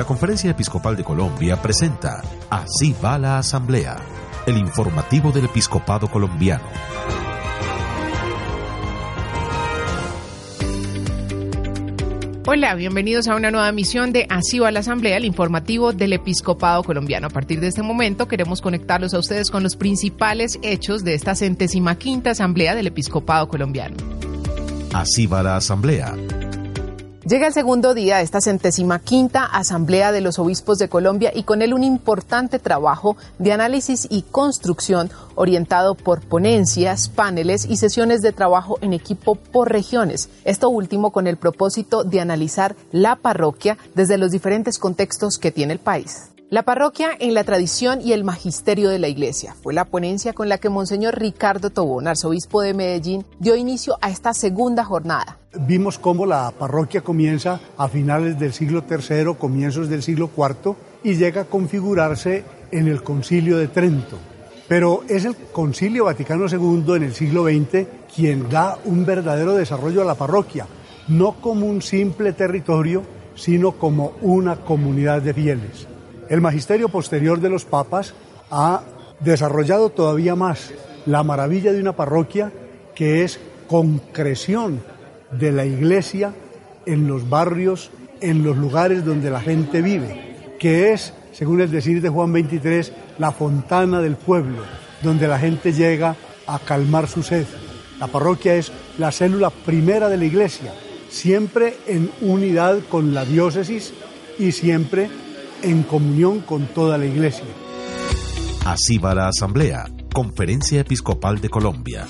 La Conferencia Episcopal de Colombia presenta Así va la Asamblea, el informativo del Episcopado Colombiano. Hola, bienvenidos a una nueva emisión de Así va la Asamblea, el informativo del Episcopado Colombiano. A partir de este momento queremos conectarlos a ustedes con los principales hechos de esta centésima quinta Asamblea del Episcopado Colombiano. Así va la Asamblea. Llega el segundo día de esta centésima quinta Asamblea de los Obispos de Colombia y con él un importante trabajo de análisis y construcción orientado por ponencias, paneles y sesiones de trabajo en equipo por regiones. Esto último con el propósito de analizar la parroquia desde los diferentes contextos que tiene el país. La parroquia en la tradición y el magisterio de la Iglesia fue la ponencia con la que Monseñor Ricardo Tobón, arzobispo de Medellín, dio inicio a esta segunda jornada. Vimos cómo la parroquia comienza a finales del siglo III, comienzos del siglo IV y llega a configurarse en el Concilio de Trento. Pero es el Concilio Vaticano II en el siglo XX quien da un verdadero desarrollo a la parroquia, no como un simple territorio, sino como una comunidad de fieles. El magisterio posterior de los papas ha desarrollado todavía más la maravilla de una parroquia que es concreción de la iglesia en los barrios, en los lugares donde la gente vive, que es, según el decir de Juan 23, la fontana del pueblo, donde la gente llega a calmar su sed. La parroquia es la célula primera de la iglesia, siempre en unidad con la diócesis y siempre en comunión con toda la iglesia. Así va la Asamblea, Conferencia Episcopal de Colombia.